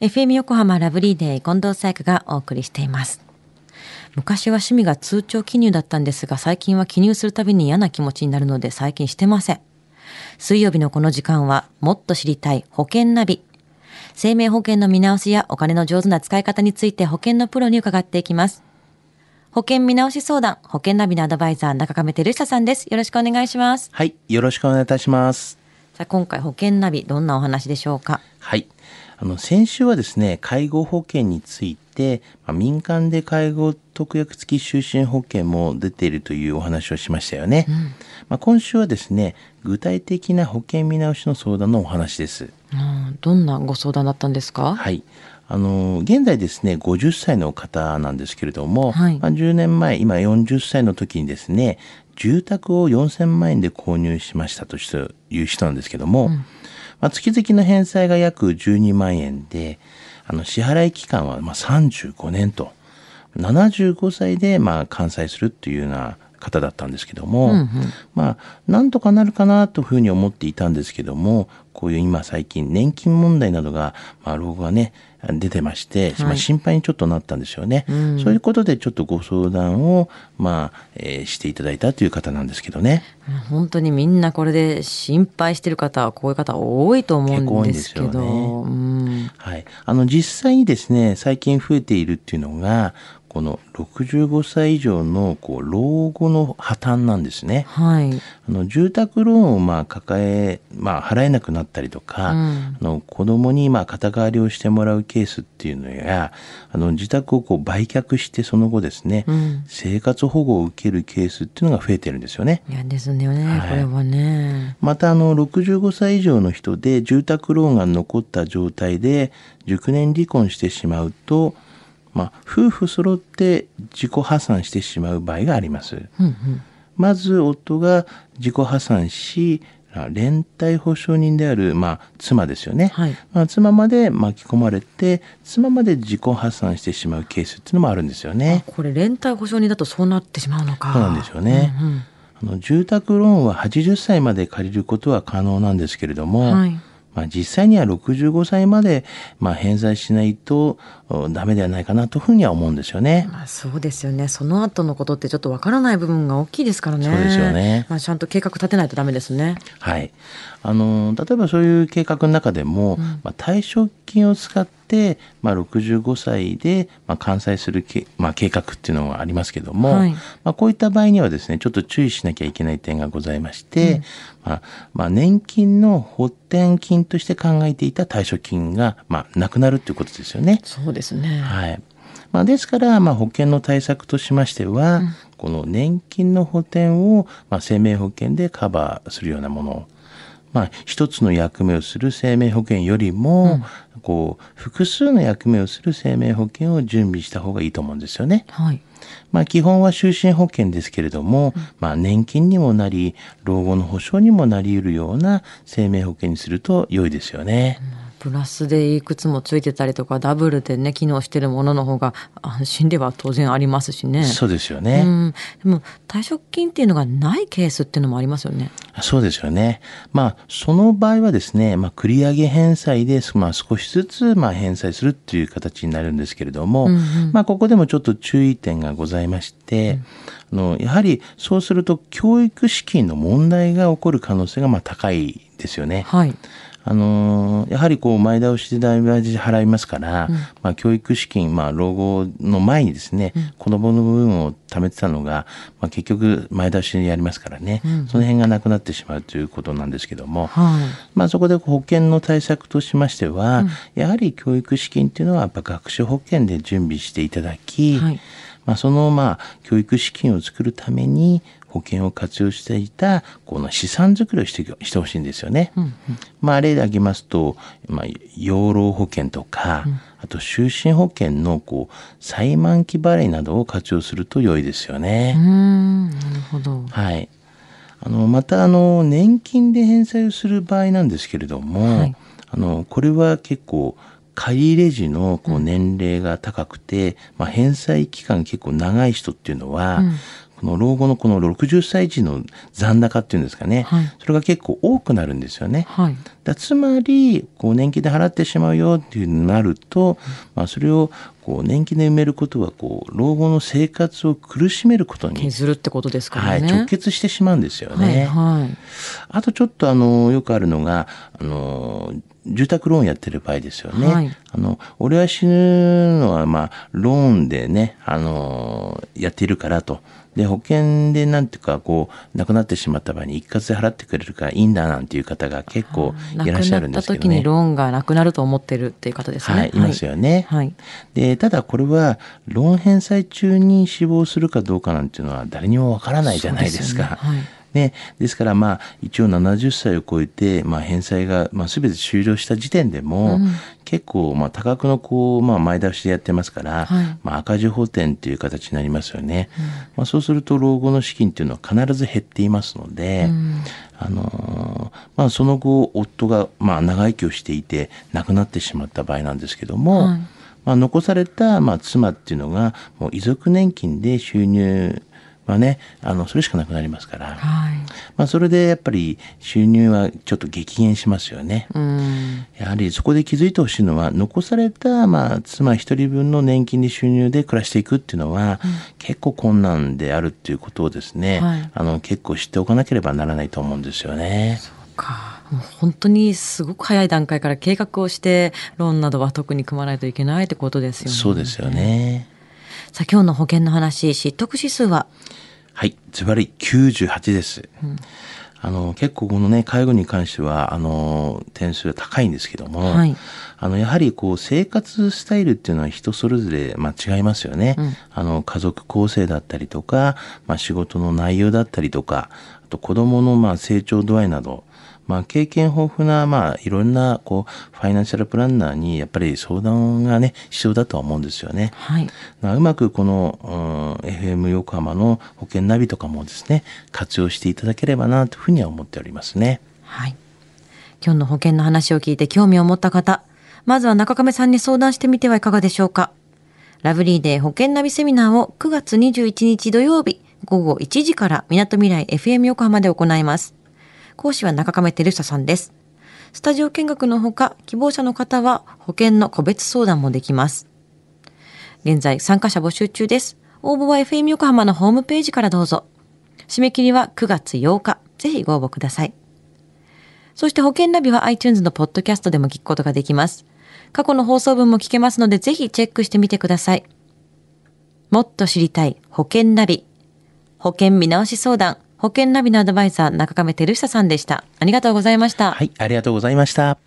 FM 横浜ラブリーデー近藤彩花がお送りしています。昔は趣味が通帳記入だったんですが、最近は記入するたびに嫌な気持ちになるので最近してません。水曜日のこの時間は、もっと知りたい保険ナビ。生命保険の見直しやお金の上手な使い方について保険のプロに伺っていきます。保険見直し相談、保険ナビのアドバイザー、中亀照久さんです。よろしくお願いします。はい、よろしくお願いいたします。さあ、今回保険ナビ、どんなお話でしょうか？はい。あの、先週はですね、介護保険について、まあ、民間で介護特約付き就寝保険も出ているというお話をしましたよね。まあ、今週はですね、具体的な保険見直しの相談のお話です。うんどんなご相談だったんですか？はい。あの、現在ですね、50歳の方なんですけれども、はいまあ、10年前、今40歳の時にですね、住宅を4000万円で購入しましたという人なんですけども、まあ、月々の返済が約12万円で、あの、支払い期間はまあ35年と、75歳でまあ完済するというような方だったんですけども、まあ、なんとかなるかなというふうに思っていたんですけども、こういう今最近年金問題などが、まあ、老後がね、出てまして、まあ心配にちょっとなったんですよね。そういうことでちょっとご相談を、まあ、えーしていただいたという方なんですけどね。本当にみんなこれで心配してる方はこういう方多いと思うんですけど。結構多いんですようんはい。あの、実際にですね、最近増えているっていうのが、この65歳以上のこう老後の破綻なんですね。はい。あの住宅ローンをまあ抱え、まあ、払えなくなったりとか、うんあの子供にまあ肩代わりをしてもらうケースっていうのやあの自宅をこう売却してその後ですね、うん生活保護を受けるケースっていうのが増えてるんですよね。いやですよね、はいこれはね。またあの65歳以上の人で住宅ローンが残った状態で熟年離婚してしまうと、まあ、夫婦揃って自己破産してしまう場合があります。うんうん。まず夫が自己破産し、連帯保証人である、まあ、妻ですよね。はいまあ、妻まで巻き込まれて、妻まで自己破産してしまうケースっていうのもあるんですよね。これ連帯保証人だとそうなってしまうのか。そうなんですよねうんうんあの住宅ローンは80歳まで借りることは可能なんですけれども、はいまあ、実際には65歳まで、まあ、返済しないとおダメではないかなというふうには思うんですよね。まあそうですよね。その後のことってちょっとわからない部分が大きいですからね。そうですよねまあちゃんと計画立てないとダメですね。はい。あの、例えばそういう計画の中でも、まあ、退職金を使って、まあ、65歳で、まあ、完済するけ、まあ、計画っていうのがありますけども、はいまあ、こういった場合にはですね、ちょっと注意しなきゃいけない点がございまして、まあ、まあ、年金の補填金として考えていた退職金が、まあ、なくなるっていうことですよね。そうですね。はい。まあ、ですから、まあ、保険の対策としましては、この年金の補填を、まあ、生命保険でカバーするようなものまあ、一つの役目をする生命保険よりも、こう、複数の役目をする生命保険を準備した方がいいと思うんですよね。はい。まあ、基本は就寝保険ですけれども、まあ、年金にもなり、老後の保障にもなり得るような生命保険にすると良いですよね。プラスでいくつもついてたりとかダブルでね機能してるものの方が安心では当然ありますしね。そうですよね。うん、でも退職金っていうのがないケースっていうのもありますよね。そうですよね。まあ、その場合はですね、まあ、繰り上げ返済で、まあ、少しずつ、まあ、返済するっていう形になるんですけれども、うんうんまあ、ここでもちょっと注意点がございまして、あの、やはり、そうすると、教育資金の問題が起こる可能性が、まあ、高いですよね。はい。あのーやはりこう前倒しで代々払いますから、まあ教育資金、まあ老後の前にですね、子供の部分を貯めてたのが、まあ結局前倒しでやりますからね、その辺がなくなってしまうということなんですけども、はい。まあそこで保険の対策としましては、やはり教育資金っていうのはやっぱ学習保険で準備していただき、はい。まあそのまあ教育資金を作るために保険を活用していたこの資産作りをしてしてほしいんですよね。まあ例で挙げますと、まあ養老保険とか、あと就寝保険のこう再満期払いなどを活用すると良いですよね。うーん、なるほど。はい。あの、また、あの、年金で返済をする場合なんですけれども、はいあの、これは結構、借入れ時のこう年齢が高くて、まあ、返済期間結構長い人っていうのは、うんこの老後のこの60歳時の残高っていうんですかね、はいそれが結構多くなるんですよね。はい。だつまりこう年金で払ってしまうよっていうになると、まあ、それをこう年金で埋めることはこう老後の生活を苦しめることに、削るってことですかはい、らね。直結してしまうんですよね。はいはい。あとちょっとあのよくあるのがあの住宅ローンやってる場合ですよね。はいあの俺は死ぬのはまあローンでねあのやっているからと。で保険でなんていうかこう亡くなってしまった場合に一括で払ってくれるからいいんだなんていう方が結構いらっしゃるんですけどね。亡くなった時にローンがなくなると思ってるっていう方ですね。はい、いますよね。はい。で、ただこれは、ローン返済中に死亡するかどうかなんていうのは誰にもわからないじゃないですか。すよねはいね、ですからまあ一応70歳を超えて、まあ、返済が、まあ、全て終了した時点でも、うん。結構まあ多額のこう、まあ、前倒しでやってますから、はい。まあ、赤字補填っていう形になりますよね、まあ、そうすると老後の資金っていうのは必ず減っていますので、うん。あのーまあ、その後夫がまあ長生きをしていて亡くなってしまった場合なんですけども、はい。まあ、残されたまあ妻っていうのがもう遺族年金で収入はねあのそれしかなくなりますから、はい。まあ、それでやっぱり収入はちょっと激減しますよね。うん。やはりそこで気づいてほしいのは残されたまあ妻一人分の年金で収入で暮らしていくっていうのは、結構困難であるっていうことをですね、はいあの結構知っておかなければならないと思うんですよね。か。もう本当にすごく早い段階から計画をして、ローンなどは特に組まないといけないってことですよね。そうですよね。さあ今日の保険の話、知得指数は？はい、ズバリ98です。あの結構このね介護に関してはあの点数が高いんですけども、はいあのやはりこう生活スタイルっていうのは人それぞれまあ違いますよね。うんあの家族構成だったりとか、まあ、仕事の内容だったりとか、あと子供のまあ成長度合いなど。まあ、経験豊富な、まあ、いろんな、こう、ファイナンシャルプランナーに、やっぱり相談がね、必要だとは思うんですよね。はい。まあうまくこの、うん FM 横浜の保険ナビとかもですね、活用していただければなというふうには思っておりますね。はい。今日の保険の話を聞いて興味を持った方、まずは中亀さんに相談してみてはいかがでしょうか。ラブリーデー保険ナビセミナーを9月21日土曜日午後1時から港未来 FM 横浜で行います。講師は中亀照久さんです。スタジオ見学のほか、希望者の方は保険の個別相談もできます。現在参加者募集中です。応募は FM 横浜のホームページからどうぞ。締め切りは9月8日。ぜひご応募ください。そして保険ナビは iTunes のポッドキャストでも聞くことができます。過去の放送分も聞けますのでぜひチェックしてみてください。もっと知りたい保険ナビ。保険見直し相談。保険ナビのアドバイザー中亀照久さんでした。ありがとうございました。はい、ありがとうございました。